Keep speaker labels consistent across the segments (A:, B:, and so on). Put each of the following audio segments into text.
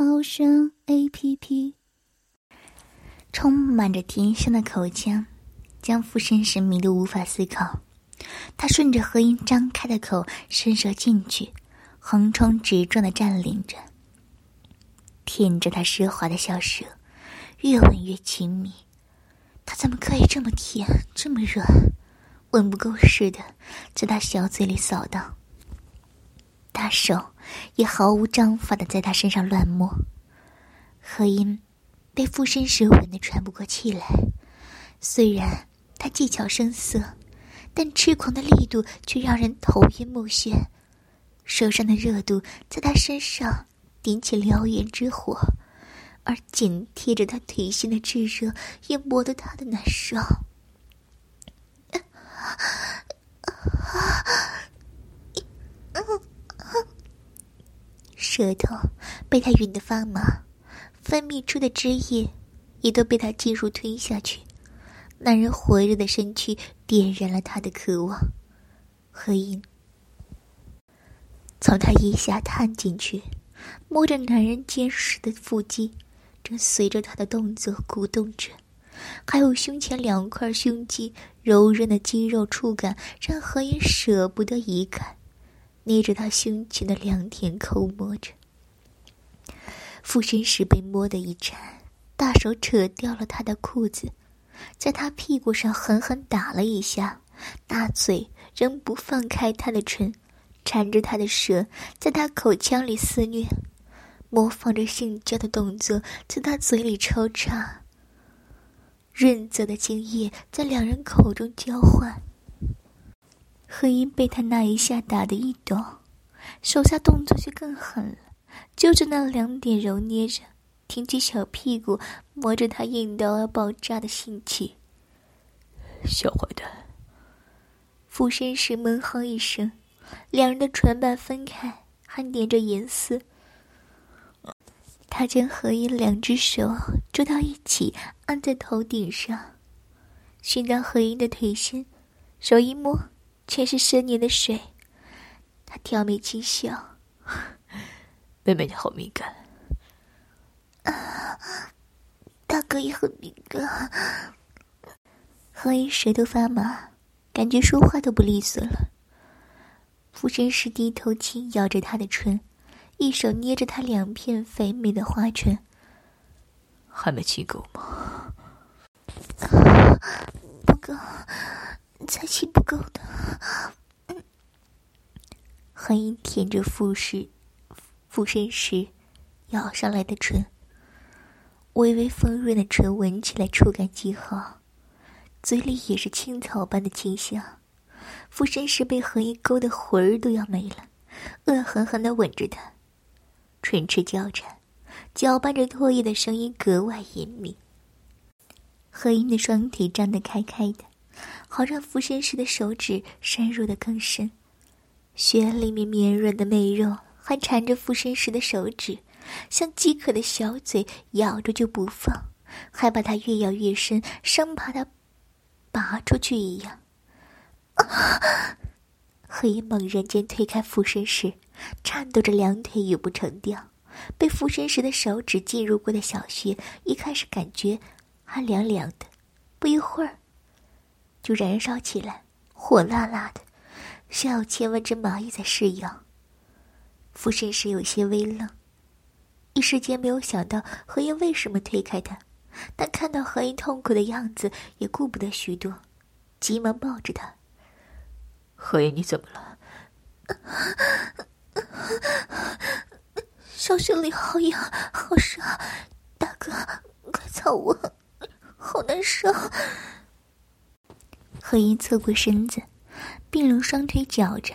A: 猫声 A P P。充满着甜香的口腔，将附身时迷得无法思考。他顺着何音张开的口伸手进去，横冲直撞的占领着，舔着他湿滑的小舌，越吻越亲密。他怎么可以这么甜，这么软？吻不够似的，在他小嘴里扫荡。大手也毫无章法的在他身上乱摸，何音被附身时吻得喘不过气来。虽然他技巧生涩，但痴狂的力度却让人头晕目眩。手上的热度在他身上点起燎原之火，而紧贴着他腿心的炙热也磨得他的难受。舌头被他吮得发麻，分泌出的汁液也都被他进入吞下去。男人火热的身躯点燃了他的渴望。何音从他腋下探进去，摸着男人坚实的腹肌，正随着他的动作鼓动着。还有胸前两块胸肌柔韧的肌肉触感，让何影舍不得移开。捏着他胸前的良田抠摸着，附身时被摸得一颤，大手扯掉了他的裤子，在他屁股上狠狠打了一下，大嘴仍不放开他的唇，缠着他的舌，在他口腔里肆虐，模仿着性交的动作，在他嘴里抽插，润泽的精液在两人口中交换。何音被他那一下打得一抖，手下动作却更狠了，揪着那两点揉捏着，挺起小屁股摸着他硬到要爆炸的性器。
B: 小坏蛋！
A: 附身时闷哼一声，两人的唇瓣分开，还粘着银丝。他将何音两只手捉到一起，按在头顶上，寻到何音的腿心，手一摸。全是深年的水，他挑眉轻笑：“
B: 妹妹你好敏感。”
A: 啊，大哥也很敏感。何一舌头发麻，感觉说话都不利索了。附身时低头轻咬着他的唇，一手捏着他两片肥美的花唇。
B: 还没亲够吗？
A: 不够。才气不够的，何音舔着附身附身时咬上来的唇，微微丰润的唇闻起来触感极好，嘴里也是青草般的清香。附身时被何音勾的魂儿都要没了，恶狠狠的吻着他，唇齿交缠，搅拌着唾液的声音格外隐秘。何音的双腿张得开开的。好让附身时的手指深入的更深，雪里面绵软的媚肉还缠着附身时的手指，像饥渴的小嘴咬着就不放，还把它越咬越深，生怕它拔出去一样。何以猛然间推开附身时，颤抖着两腿也不成调，被附身时的手指进入过的小穴，一开始感觉还凉凉的，不一会儿。就燃烧起来，火辣辣的，像有千万只蚂蚁在噬咬。附身时有些微愣，一时间没有想到何英为什么推开他，但看到何英痛苦的样子，也顾不得许多，急忙抱着他。
B: 何英，你怎么了？
A: 小穴里好痒，好热，大哥，快操我，好难受。何音侧过身子，并拢双腿绞着，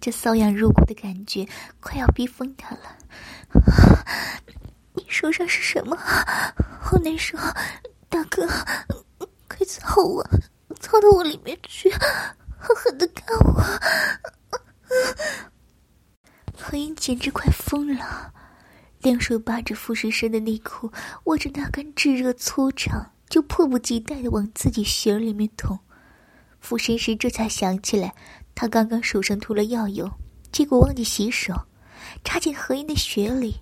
A: 这瘙痒入骨的感觉快要逼疯他了。你手上是什么？好难受，大哥，快操我，操到我里面去，狠狠的干我！何英简直快疯了，两手扒着傅神神的内裤，握着那根炙热粗长，就迫不及待的往自己血里面捅。傅神神这才想起来，他刚刚手上涂了药油，结果忘记洗手，插进何英的血里，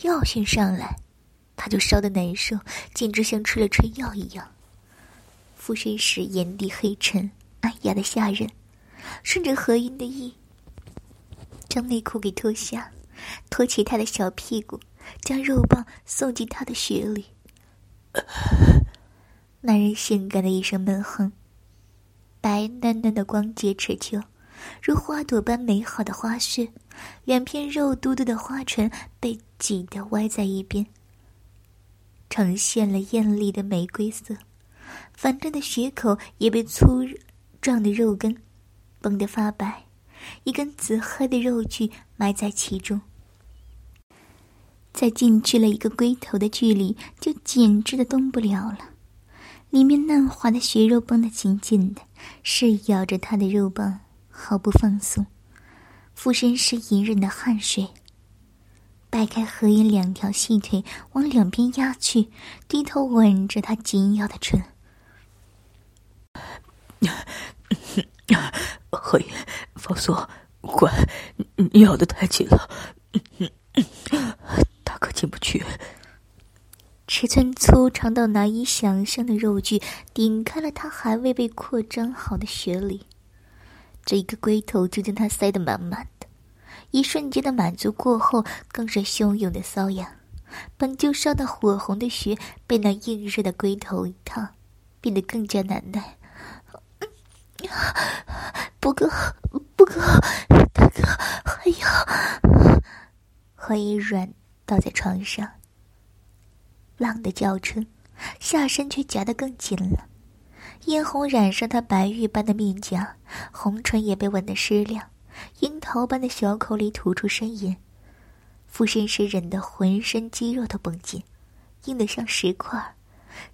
A: 药性上来，他就烧得难受，简直像吃了春药一样。傅神神眼底黑沉，暗哑的吓人，顺着何英的意。将内裤给脱下，托起他的小屁股，将肉棒送进他的血里。男人性感的一声闷哼，白嫩嫩的光洁持久，如花朵般美好的花絮，两片肉嘟嘟的花唇被挤得歪在一边，呈现了艳丽的玫瑰色。反正的血口也被粗壮的肉根绷得发白。一根紫黑的肉具埋在其中，在进去了一个龟头的距离，就紧致的动不了了。里面嫩滑的血肉绷得紧紧的，是咬着他的肉棒，毫不放松。附身是隐忍的汗水，掰开何言两条细腿，往两边压去，低头吻着他紧咬的唇。
B: 何言，放松，乖，你咬的太紧了，大哥进不去。
A: 尺寸粗长到难以想象的肉具顶开了他还未被扩张好的血里，这一个龟头就将他塞得满满的。一瞬间的满足过后，更是汹涌的瘙痒。本就烧得火红的血，被那硬热的龟头一烫，变得更加难耐。不够，不够，大哥，还要。何以软倒在床上，浪的叫春，下身却夹得更紧了，嫣红染上他白玉般的面颊，红唇也被吻得湿亮，樱桃般的小口里吐出呻吟，附身时忍得浑身肌肉都绷紧，硬得像石块，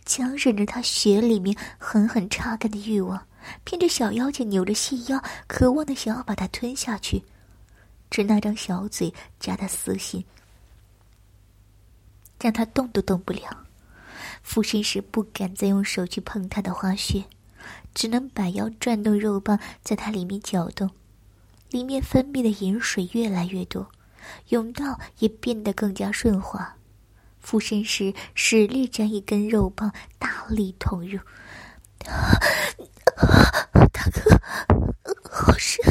A: 强忍着他血里面狠狠插干的欲望。偏着小妖精扭着细腰，渴望的想要把它吞下去，只那张小嘴夹得死心，让他动都动不了。附身时不敢再用手去碰他的花穴，只能摆腰转动肉棒，在它里面搅动，里面分泌的饮水越来越多，甬道也变得更加顺滑。附身时使力将一根肉棒大力捅入。大哥，好深！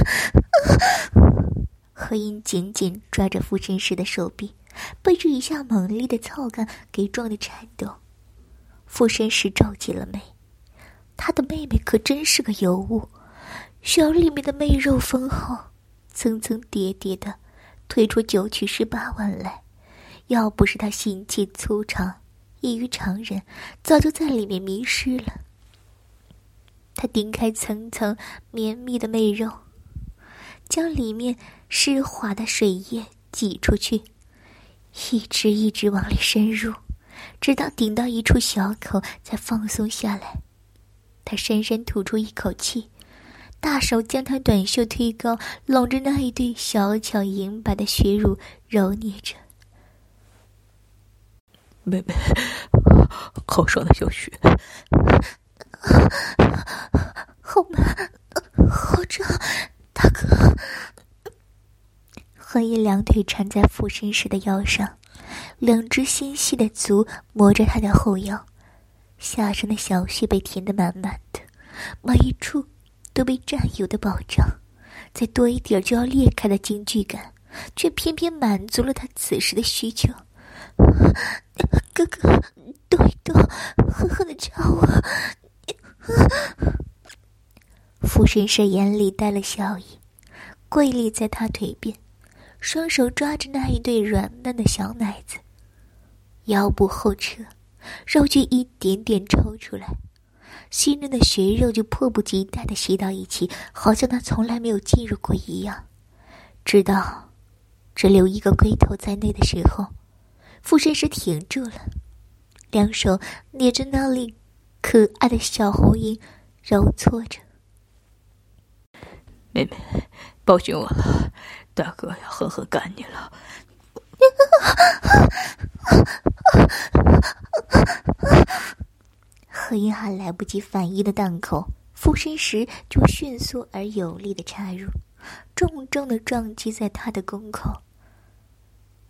A: 何英紧紧抓着附身时的手臂，被这一下猛烈的操干给撞得颤抖。傅山时皱起了眉，他的妹妹可真是个尤物，小里面的媚肉丰厚，层层叠叠的推出九曲十八弯来。要不是他心气粗长，异于常人，早就在里面迷失了。他顶开层层绵密的媚肉，将里面湿滑的水液挤出去，一直一直往里深入，直到顶到一处小口才放松下来。他深深吐出一口气，大手将他短袖推高，拢着那一对小巧银白的血乳揉捏着。
B: 妹妹，好爽的小雪。
A: 好慢，好胀，大哥。何以两腿缠在附身时的腰上，两只纤细的足磨着他的后腰，下身的小穴被填得满满的，每一处都被占有的保障，再多一点就要裂开的惊惧感，却偏偏满足了他此时的需求。哥哥，动一动，狠狠的插我。傅神神眼里带了笑意，跪立在他腿边，双手抓着那一对软嫩的小奶子，腰部后撤，肉就一点点抽出来，细嫩的血肉就迫不及待的吸到一起，好像他从来没有进入过一样。直到只留一个龟头在内的时候，傅身时停住了，两手捏着那里可爱的小红印，揉搓着。
B: 妹妹，抱紧我了，大哥要狠狠干你了。
A: 何英还来不及反应的档口，附身时就迅速而有力的插入，重重的撞击在他的宫口。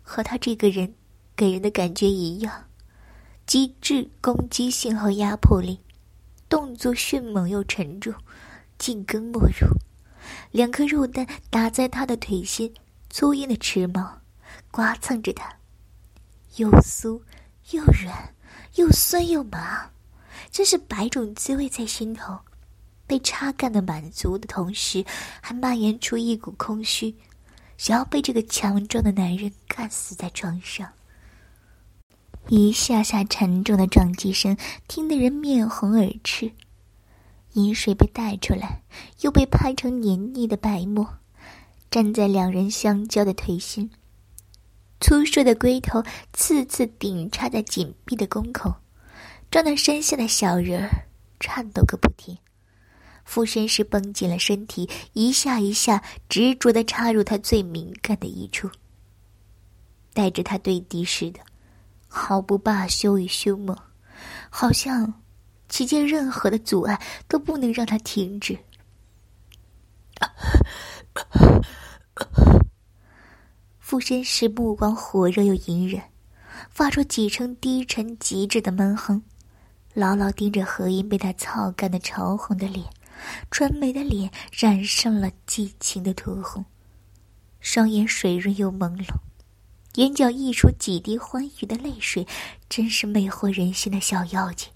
A: 和他这个人给人的感觉一样，极致攻击性和压迫力，动作迅猛又沉重，紧跟没入。两颗肉蛋打在他的腿心，粗硬的齿毛刮蹭着他，又酥又软，又酸又麻。真是百种滋味在心头，被插干的满足的同时，还蔓延出一股空虚，想要被这个强壮的男人干死在床上。一下下沉重的撞击声，听得人面红耳赤，饮水被带出来，又被拍成黏腻的白沫，粘在两人相交的腿心。粗硕的龟头次次顶插在紧闭的宫口。撞得身下的小人儿颤抖个不停，附身时绷紧了身体，一下一下执着的插入他最敏感的一处，带着他对敌似的，毫不罢休与凶猛，好像其间任何的阻碍都不能让他停止。附身时目光火热又隐忍，发出几声低沉极致的闷哼。牢牢盯着何音被他操干的潮红的脸，纯美的脸染上了激情的酡红，双眼水润又朦胧，眼角溢出几滴欢愉的泪水，真是魅惑人心的小妖精。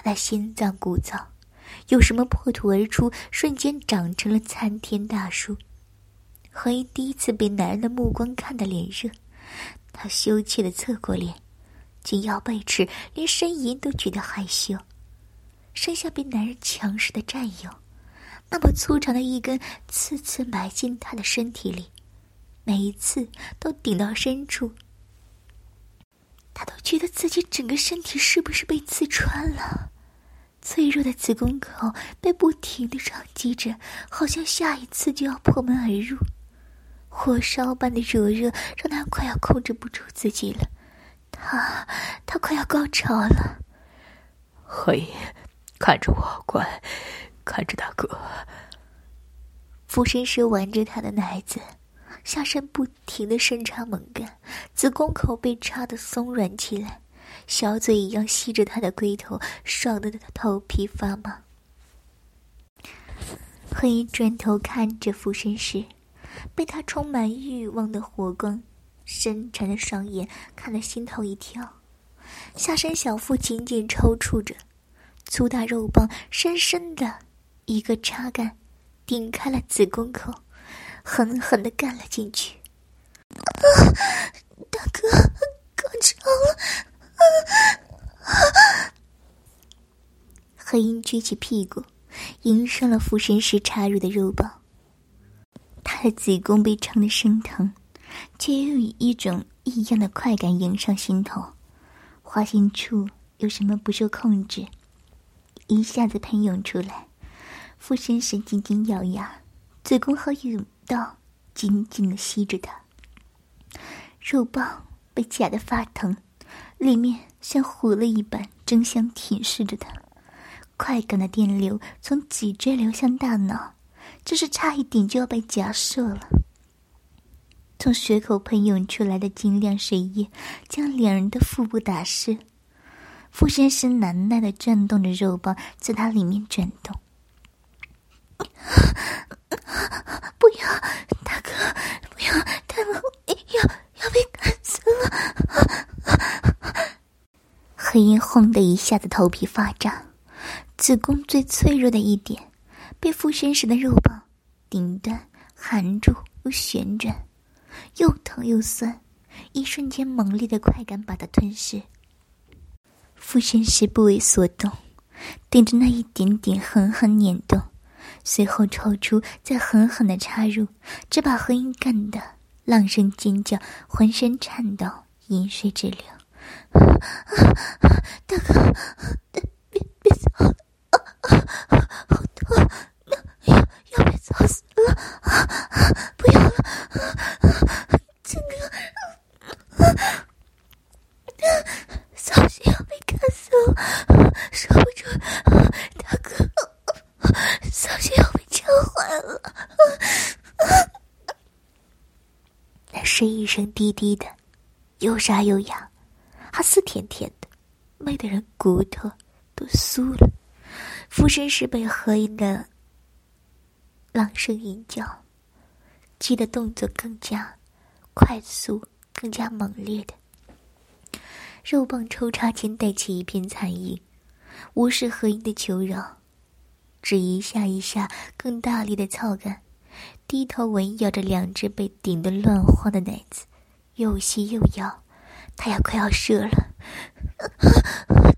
A: 他的心脏鼓噪，有什么破土而出，瞬间长成了参天大树。何英第一次被男人的目光看得脸热，他羞怯的侧过脸。紧咬背齿，连呻吟都觉得害羞，剩下被男人强势的占有，那么粗长的一根，次次埋进他的身体里，每一次都顶到深处，他都觉得自己整个身体是不是被刺穿了？脆弱的子宫口被不停的撞击着，好像下一次就要破门而入，火烧般的灼热让他快要控制不住自己了。他，他快要高潮了。
B: 何以看着我，乖，看着大哥。
A: 俯身时玩着他的奶子，下身不停的深插猛干，子宫口被插得松软起来，小嘴一样吸着他的龟头，爽得他头皮发麻。何以转头看着俯身时，被他充满欲望的火光。深沉的双眼看得心头一跳，下身小腹紧紧抽搐着，粗大肉棒深深的一个插干，顶开了子宫口，狠狠的干了进去。啊，大哥，高潮了！啊！何英撅起屁股，迎上了附身时插入的肉棒，他的子宫被撑得生疼。却又以一种异样的快感迎上心头，花心处有什么不受控制，一下子喷涌出来。附身时紧紧咬牙，子宫和甬道紧紧的吸着他。肉棒被夹得发疼，里面像活了一般争相舔舐着他。快感的电流从脊椎流向大脑，这是差一点就要被夹射了。从血口喷涌出来的晶亮水液，将两人的腹部打湿。傅先生难耐的转动着肉棒，在他里面转动。不要，大哥，不要，太冷，要要被干死了！黑鹰轰的一下子，头皮发炸，子宫最脆弱的一点，被傅先生的肉棒顶端含住又旋转。又疼又酸，一瞬间猛烈的快感把他吞噬。附身时不为所动，顶着那一点点狠狠碾动，随后抽出，再狠狠的插入，这把何英干的浪声尖叫，浑身颤抖，饮水直流。大哥，别别走了，好痛，要要被操死了！不要了，这个小心要被干死了，受不住，大哥，小心要被呛坏了。那声音声低低的，又沙又哑。他丝甜甜的，美得人骨头都酥了。附身时被何音的朗声吟叫，激的动作更加快速、更加猛烈的。肉棒抽插间带起一片残影，无视何音的求饶，只一下一下更大力的操干，低头吻咬着两只被顶得乱晃的奶子，又吸又咬。他要快要射了，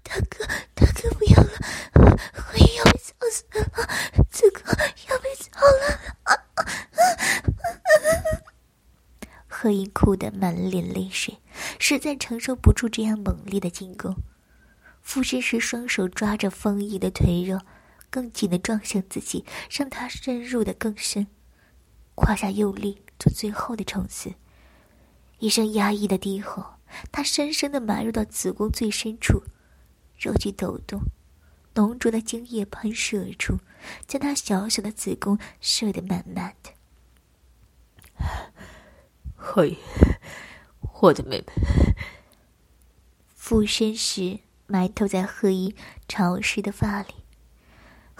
A: 大哥，大哥不要了，何英要被操死了，子哥要被操了！何英哭得满脸泪水，实在承受不住这样猛烈的进攻。附身时，双手抓着丰毅的腿肉，更紧的撞向自己，让他深入的更深，胯下用力做最后的冲刺。一声压抑的低吼。他深深的埋入到子宫最深处，肉体抖动，浓浊的精液喷射而出，将他小小的子宫射得满满的。
B: 嘿，我的妹妹。
A: 附身时埋头在贺一潮湿的发里，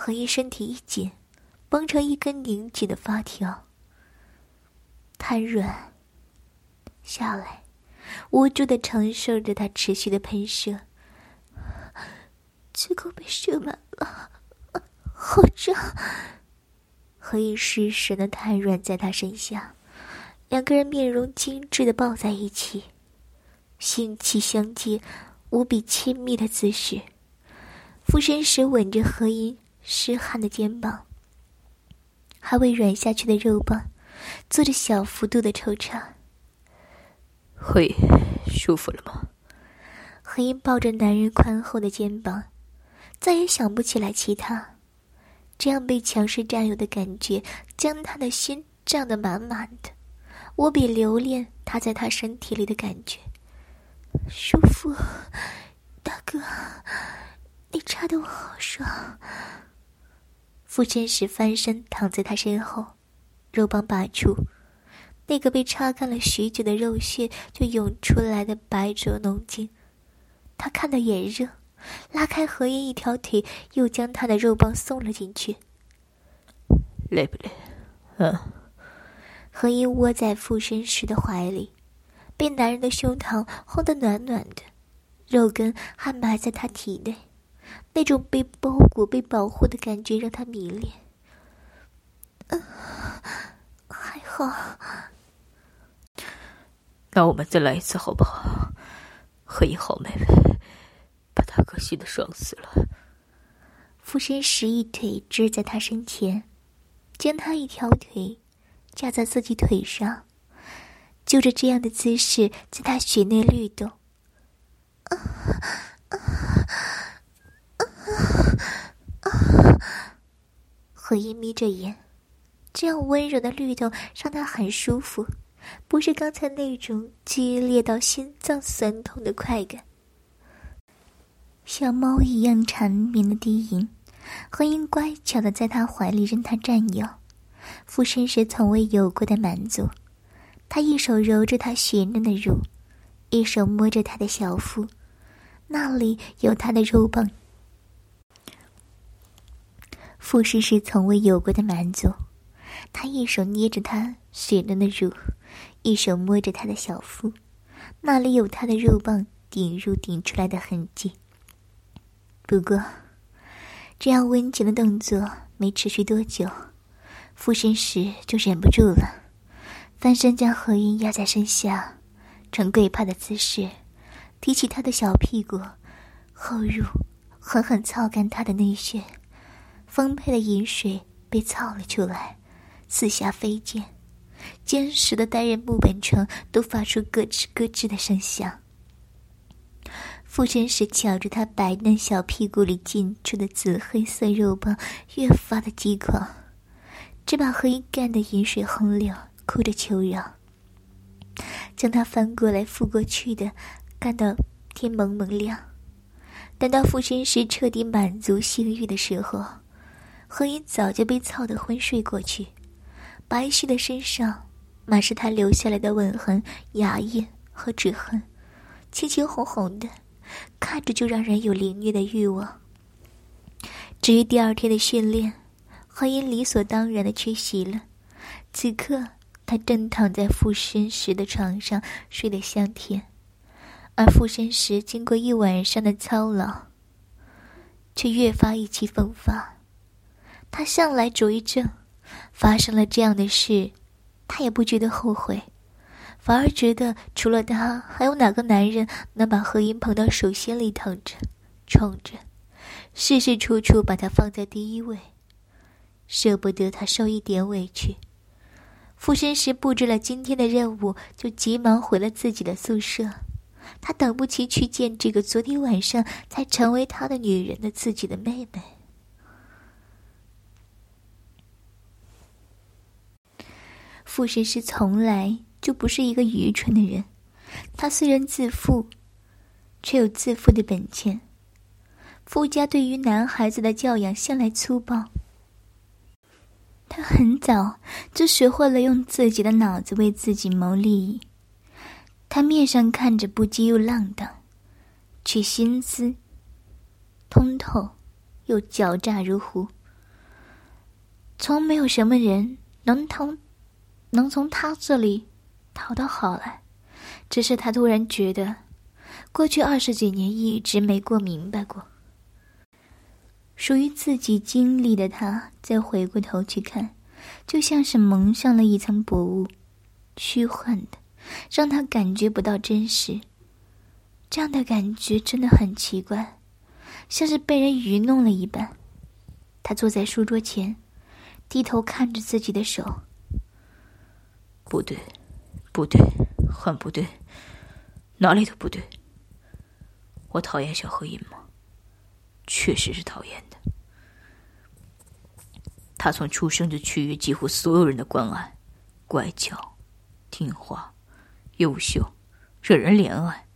A: 何一身体一紧，绷成一根拧紧的发条，瘫软下来。无助的承受着他持续的喷射，子宫被射满了，好胀。何以失神的瘫软在他身下，两个人面容精致的抱在一起，心气相接，无比亲密的姿势。附身时吻着何音湿汗的肩膀，还未软下去的肉棒，做着小幅度的抽插。
B: 会舒服了吗？
A: 何英抱着男人宽厚的肩膀，再也想不起来其他。这样被强势占有的感觉，将他的心胀得满满的，我比留恋他在他身体里的感觉。舒服，大哥，你插的我好爽。父亲时翻身躺在他身后，肉棒拔出。那个被擦干了许久的肉屑就涌出来的白灼浓精，他看得眼热，拉开何音一条腿，又将他的肉棒送了进去。
B: 累不累？嗯。
A: 何音窝在附身时的怀里，被男人的胸膛烘得暖暖的，肉根还埋在他体内，那种被包裹、被保护的感觉让他迷恋。嗯，还好。
B: 那我们再来一次好不好？何以好妹妹，把大哥气得爽死了。
A: 附身时一腿支在他身前，将他一条腿架在自己腿上，就着这样的姿势在他血内律动。何以眯着眼，这样温柔的律动让他很舒服。不是刚才那种激烈到心脏酸痛的快感。像猫一样缠绵的低吟，何英乖巧的在他怀里任他占有，附身时从未有过的满足。他一手揉着他雪嫩的乳，一手摸着他的小腹，那里有他的肉棒。附身时从未有过的满足，他一手捏着他雪嫩的乳。一手摸着他的小腹，那里有他的肉棒顶入顶出来的痕迹。不过，这样温情的动作没持续多久，附身时就忍不住了，翻身将何音压在身下，呈跪趴的姿势，提起他的小屁股，后入，狠狠操干他的内穴，丰沛的饮水被操了出来，四下飞溅。坚实的单人木板床都发出咯吱咯吱的声响。附身时瞧着他白嫩小屁股里进出的紫黑色肉棒，越发的激狂，这把何音干得饮水横流，哭着求饶，将他翻过来覆过去的，干到天蒙蒙亮。等到附身时彻底满足性欲的时候，何音早就被操得昏睡过去，白皙的身上满是他留下来的吻痕、牙印和指痕，青青红红的。看着就让人有凌虐的欲望。至于第二天的训练，何音理所当然的缺席了。此刻，他正躺在附身时的床上睡得香甜，而附身时经过一晚上的操劳，却越发意气风发。他向来主意正，发生了这样的事，他也不觉得后悔。反而觉得，除了他，还有哪个男人能把何音捧到手心里疼着、宠着，事事处处把他放在第一位，舍不得他受一点委屈。附身时布置了今天的任务，就急忙回了自己的宿舍。他等不及去见这个昨天晚上才成为他的女人的自己的妹妹。附身师从来。就不是一个愚蠢的人。他虽然自负，却有自负的本钱。傅家对于男孩子的教养向来粗暴。他很早就学会了用自己的脑子为自己谋利益。他面上看着不羁又浪荡，却心思通透又狡诈如狐。从没有什么人能从能从他这里。讨到好来，只是他突然觉得，过去二十几年一直没过明白过。属于自己经历的他，再回过头去看，就像是蒙上了一层薄雾，虚幻的，让他感觉不到真实。这样的感觉真的很奇怪，像是被人愚弄了一般。他坐在书桌前，低头看着自己的手，
B: 不对。不对，很不对，哪里都不对。我讨厌小何音吗？确实是讨厌的。他从出生就取悦几乎所有人的关爱，乖巧、听话、优秀，惹人怜爱。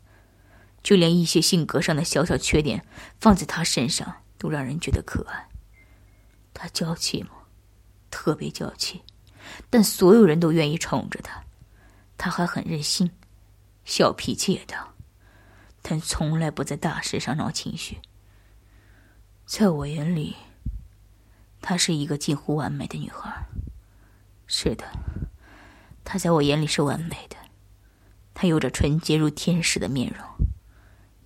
B: 就连一些性格上的小小缺点，放在他身上都让人觉得可爱。他娇气吗？特别娇气，但所有人都愿意宠着他。他还很任性，小脾气也大，但从来不在大事上闹情绪。在我眼里，她是一个近乎完美的女孩。是的，她在我眼里是完美的。她有着纯洁如天使的面容，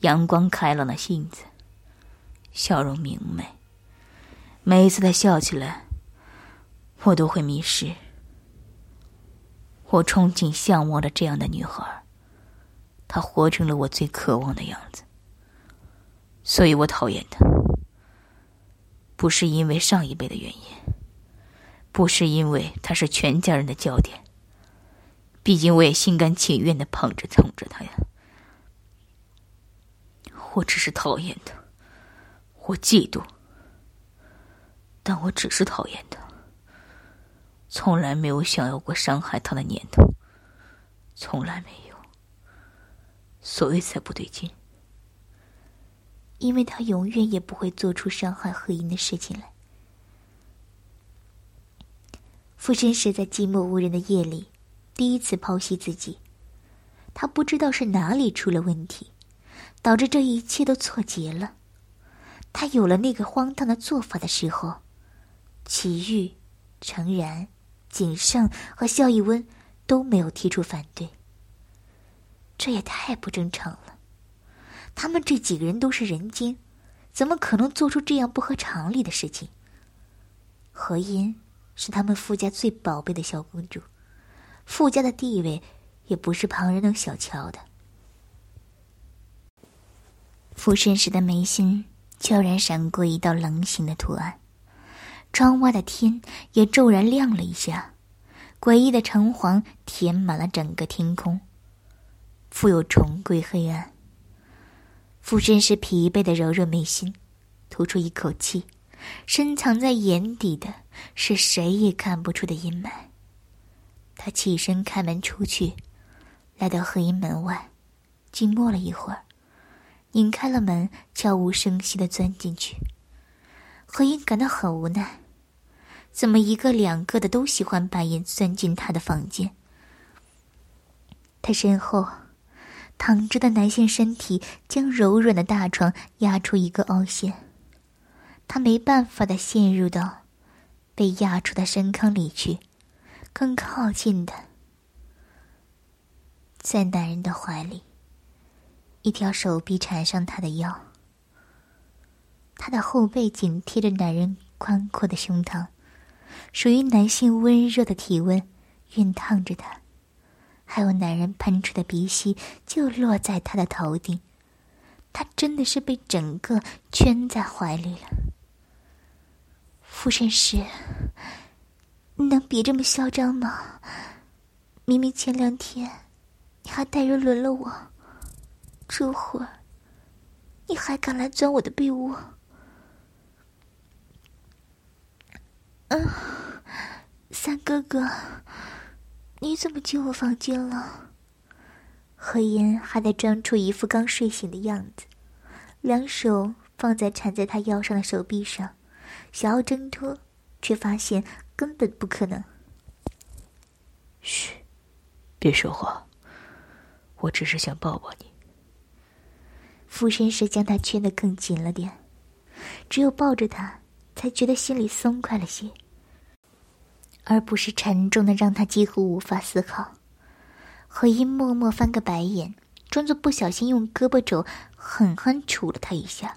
B: 阳光开朗的性子，笑容明媚。每一次她笑起来，我都会迷失。我憧憬、向往着这样的女孩，她活成了我最渴望的样子。所以我讨厌她，不是因为上一辈的原因，不是因为她是全家人的焦点。毕竟我也心甘情愿的捧着、宠着她呀。我只是讨厌她，我嫉妒，但我只是讨厌她。从来没有想要过伤害他的念头，从来没有，所以才不对劲。
A: 因为他永远也不会做出伤害何英的事情来。附身时在寂寞无人的夜里，第一次剖析自己，他不知道是哪里出了问题，导致这一切都错结了。他有了那个荒唐的做法的时候，祁煜、诚然。景胜和萧逸温都没有提出反对，这也太不正常了。他们这几个人都是人精，怎么可能做出这样不合常理的事情？何音是他们傅家最宝贝的小公主，傅家的地位也不是旁人能小瞧的。附身时的眉心悄然闪过一道棱形的图案。窗外的天也骤然亮了一下，诡异的橙黄填满了整个天空，富有重归黑暗。附身时疲惫的揉揉眉心，吐出一口气，深藏在眼底的是谁也看不出的阴霾。他起身开门出去，来到黑阴门外，静默了一会儿，拧开了门，悄无声息的钻进去。何英感到很无奈，怎么一个两个的都喜欢白眼钻进他的房间？他身后躺着的男性身体将柔软的大床压出一个凹陷，他没办法的陷入到被压出的深坑里去，更靠近的在男人的怀里，一条手臂缠上他的腰。他的后背紧贴着男人宽阔的胸膛，属于男性温热的体温熨烫着他，还有男人喷出的鼻息就落在他的头顶，他真的是被整个圈在怀里了。傅神师，你能别这么嚣张吗？明明前两天你还带人轮了我，这会儿你还敢来钻我的被窝？嗯，三哥哥，你怎么进我房间了？何言还在装出一副刚睡醒的样子，两手放在缠在他腰上的手臂上，想要挣脱，却发现根本不可能。
B: 嘘，别说话，我只是想抱抱你。
A: 俯身时将他圈得更紧了点，只有抱着他。才觉得心里松快了些，而不是沉重的让他几乎无法思考。何英默默翻个白眼，装作不小心用胳膊肘狠狠杵了他一下。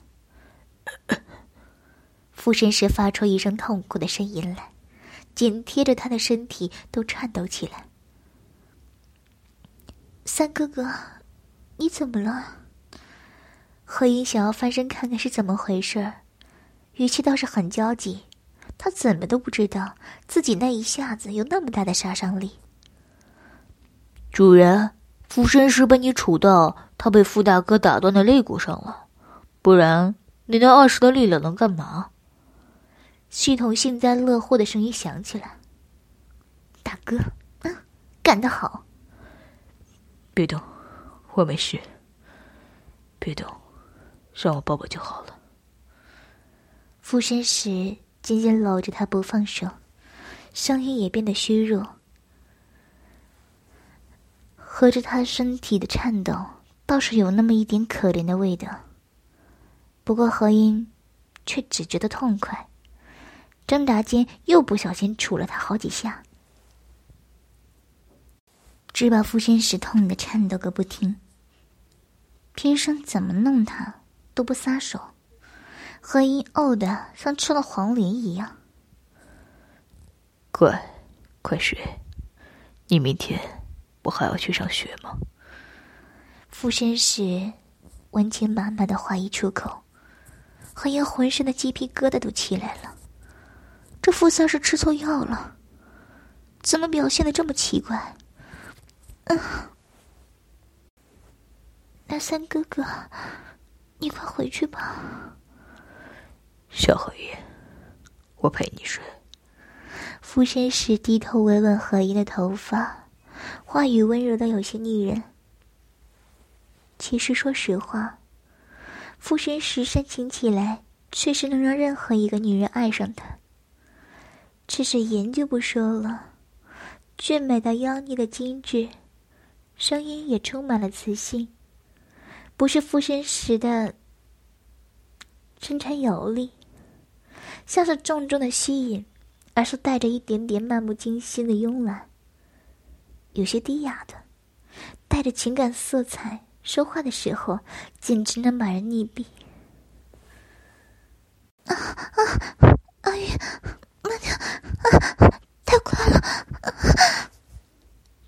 A: 附身时发出一声痛苦的声音来，紧贴着他的身体都颤抖起来。三哥哥，你怎么了？何英想要翻身看看是怎么回事儿。语气倒是很焦急，他怎么都不知道自己那一下子有那么大的杀伤力。
B: 主人，附身时被你杵到他被傅大哥打断的肋骨上了，不然你那二十的力量能干嘛？
A: 系统幸灾乐祸的声音响起来：“大哥，嗯，干得好！
B: 别动，我没事。别动，让我抱抱就好了。”
A: 附身时，紧紧搂着他不放手，声音也变得虚弱。合着他身体的颤抖，倒是有那么一点可怜的味道。不过何音却只觉得痛快，挣扎间又不小心杵了他好几下，只把附身时痛得颤抖个不停。偏生怎么弄他都不撒手。何英呕的像吃了黄连一样。
B: 乖，快睡。你明天不还要去上学吗？
A: 附身时，温情满满的话一出口，何英浑身的鸡皮疙瘩都起来了。这傅三是吃错药了？怎么表现的这么奇怪？嗯，那三哥哥，你快回去吧。
B: 小荷叶，我陪你睡。
A: 附身时低头吻吻何音的头发，话语温柔的有些腻人。其实说实话，附身时煽情起来，确实能让任何一个女人爱上他。只是颜就不说了，俊美到妖孽的精致，声音也充满了磁性，不是附身时的深沉有力。像是重重的吸引，而是带着一点点漫不经心的慵懒，有些低雅的，带着情感色彩。说话的时候，简直能把人溺毙。啊啊！阿玉，慢点！啊，太快了！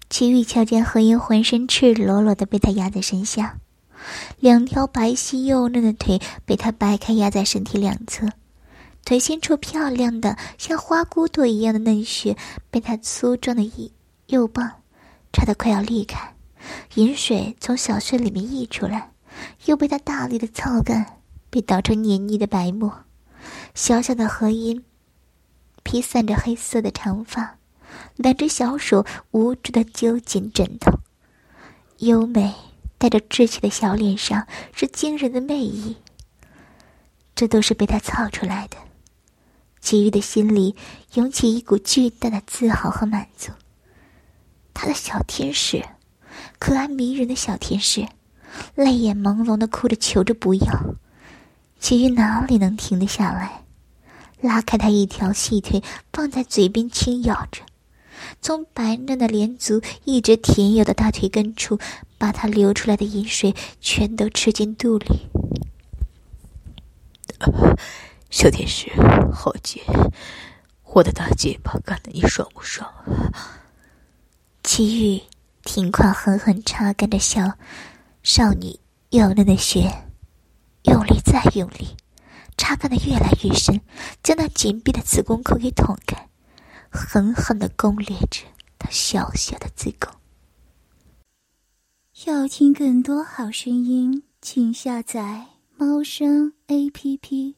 A: 齐玉瞧见何英浑身赤裸裸的被他压在身下，两条白皙幼嫩的腿被他掰开压在身体两侧。腿伸出漂亮的像花骨朵一样的嫩穴，被他粗壮的右棒插得快要裂开，饮水从小穴里面溢出来，又被他大力的操干，被捣成黏腻的白沫。小小的河阴披散着黑色的长发，两只小手无助的揪紧枕头，优美带着稚气的小脸上是惊人的魅意。这都是被他操出来的。齐豫的心里涌起一股巨大的自豪和满足。他的小天使，可爱迷人的小天使，泪眼朦胧的哭着求着不要。齐豫哪里能停得下来？拉开他一条细腿，放在嘴边轻咬着，从白嫩的连足一直舔咬到大腿根处，把他流出来的饮水全都吃进肚里。
B: 小天使，好姐，我的大姐巴干的你爽不爽？
A: 齐豫挺胯狠狠擦干着小少女幼嫩的血，用力再用力，擦干的越来越深，将那紧闭的子宫口给捅开，狠狠的攻略着她小小的子宫。
C: 要听更多好声音，请下载猫声 A P P。